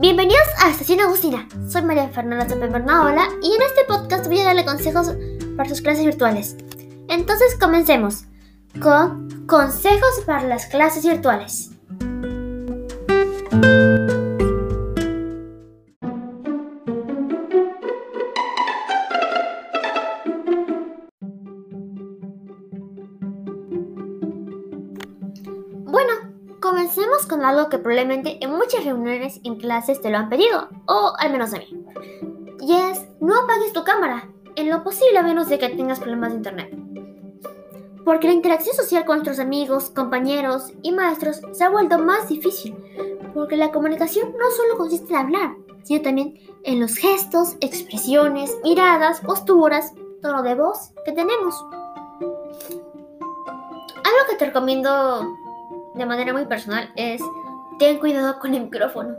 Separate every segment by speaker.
Speaker 1: Bienvenidos a Estación Agustina. Soy María Fernanda Bernaola y en este podcast voy a darle consejos para sus clases virtuales. Entonces comencemos con consejos para las clases virtuales. Comencemos con algo que probablemente en muchas reuniones en clases te lo han pedido, o al menos a mí. Y es, no apagues tu cámara, en lo posible a menos de que tengas problemas de internet. Porque la interacción social con nuestros amigos, compañeros y maestros se ha vuelto más difícil, porque la comunicación no solo consiste en hablar, sino también en los gestos, expresiones, miradas, posturas, tono de voz que tenemos. Algo que te recomiendo de manera muy personal es ten cuidado con el micrófono.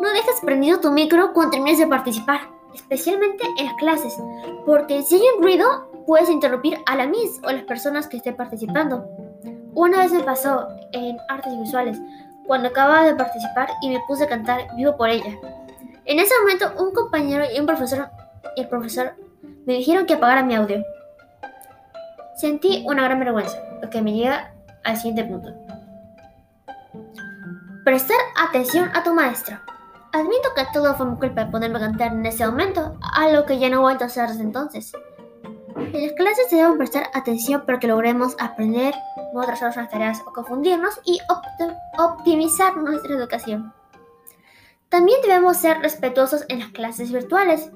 Speaker 1: No dejes prendido tu micro cuando termines de participar, especialmente en las clases, porque si hay un ruido puedes interrumpir a la Miss o las personas que estén participando. Una vez me pasó en artes visuales, cuando acababa de participar y me puse a cantar vivo por ella. En ese momento un compañero y un profesor el profesor me dijeron que apagara mi audio. Sentí una gran vergüenza, lo que me lleva al siguiente punto. Prestar atención a tu maestro. Admito que todo fue mi culpa ponerme a cantar en ese momento, algo que ya no he vuelto a hacer desde entonces. En las clases debemos prestar atención para que logremos aprender, no atrasar nuestras tareas o confundirnos y opt optimizar nuestra educación. También debemos ser respetuosos en las clases virtuales.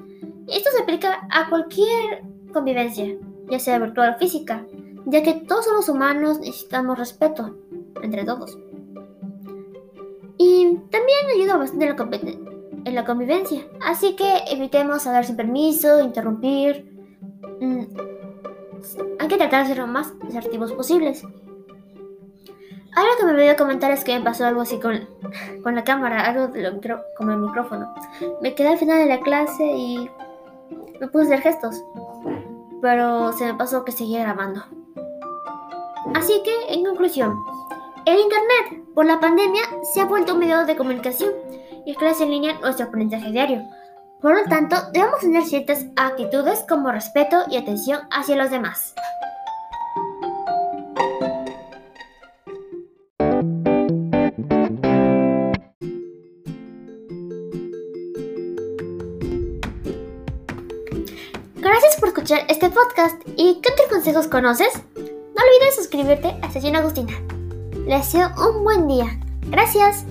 Speaker 1: Esto se aplica a cualquier convivencia, ya sea virtual o física, ya que todos somos humanos necesitamos respeto entre todos. También ayuda bastante en la, en la convivencia. Así que evitemos hablar sin permiso, interrumpir. Mm, hay que tratar de ser lo más asertivos posibles. Algo que me olvidé comentar es que me pasó algo así con, con la cámara, algo de lo, como el micrófono. Me quedé al final de la clase y me puse a hacer gestos, pero se me pasó que seguía grabando. Así que, en conclusión, el Internet, por la pandemia, se ha vuelto un medio de comunicación y clase en línea nuestro aprendizaje diario. Por lo tanto, debemos tener ciertas actitudes como respeto y atención hacia los demás. Gracias por escuchar este podcast y ¿qué otros consejos conoces? No olvides suscribirte a Sesión Agustina. Les deseo un buen día. Gracias.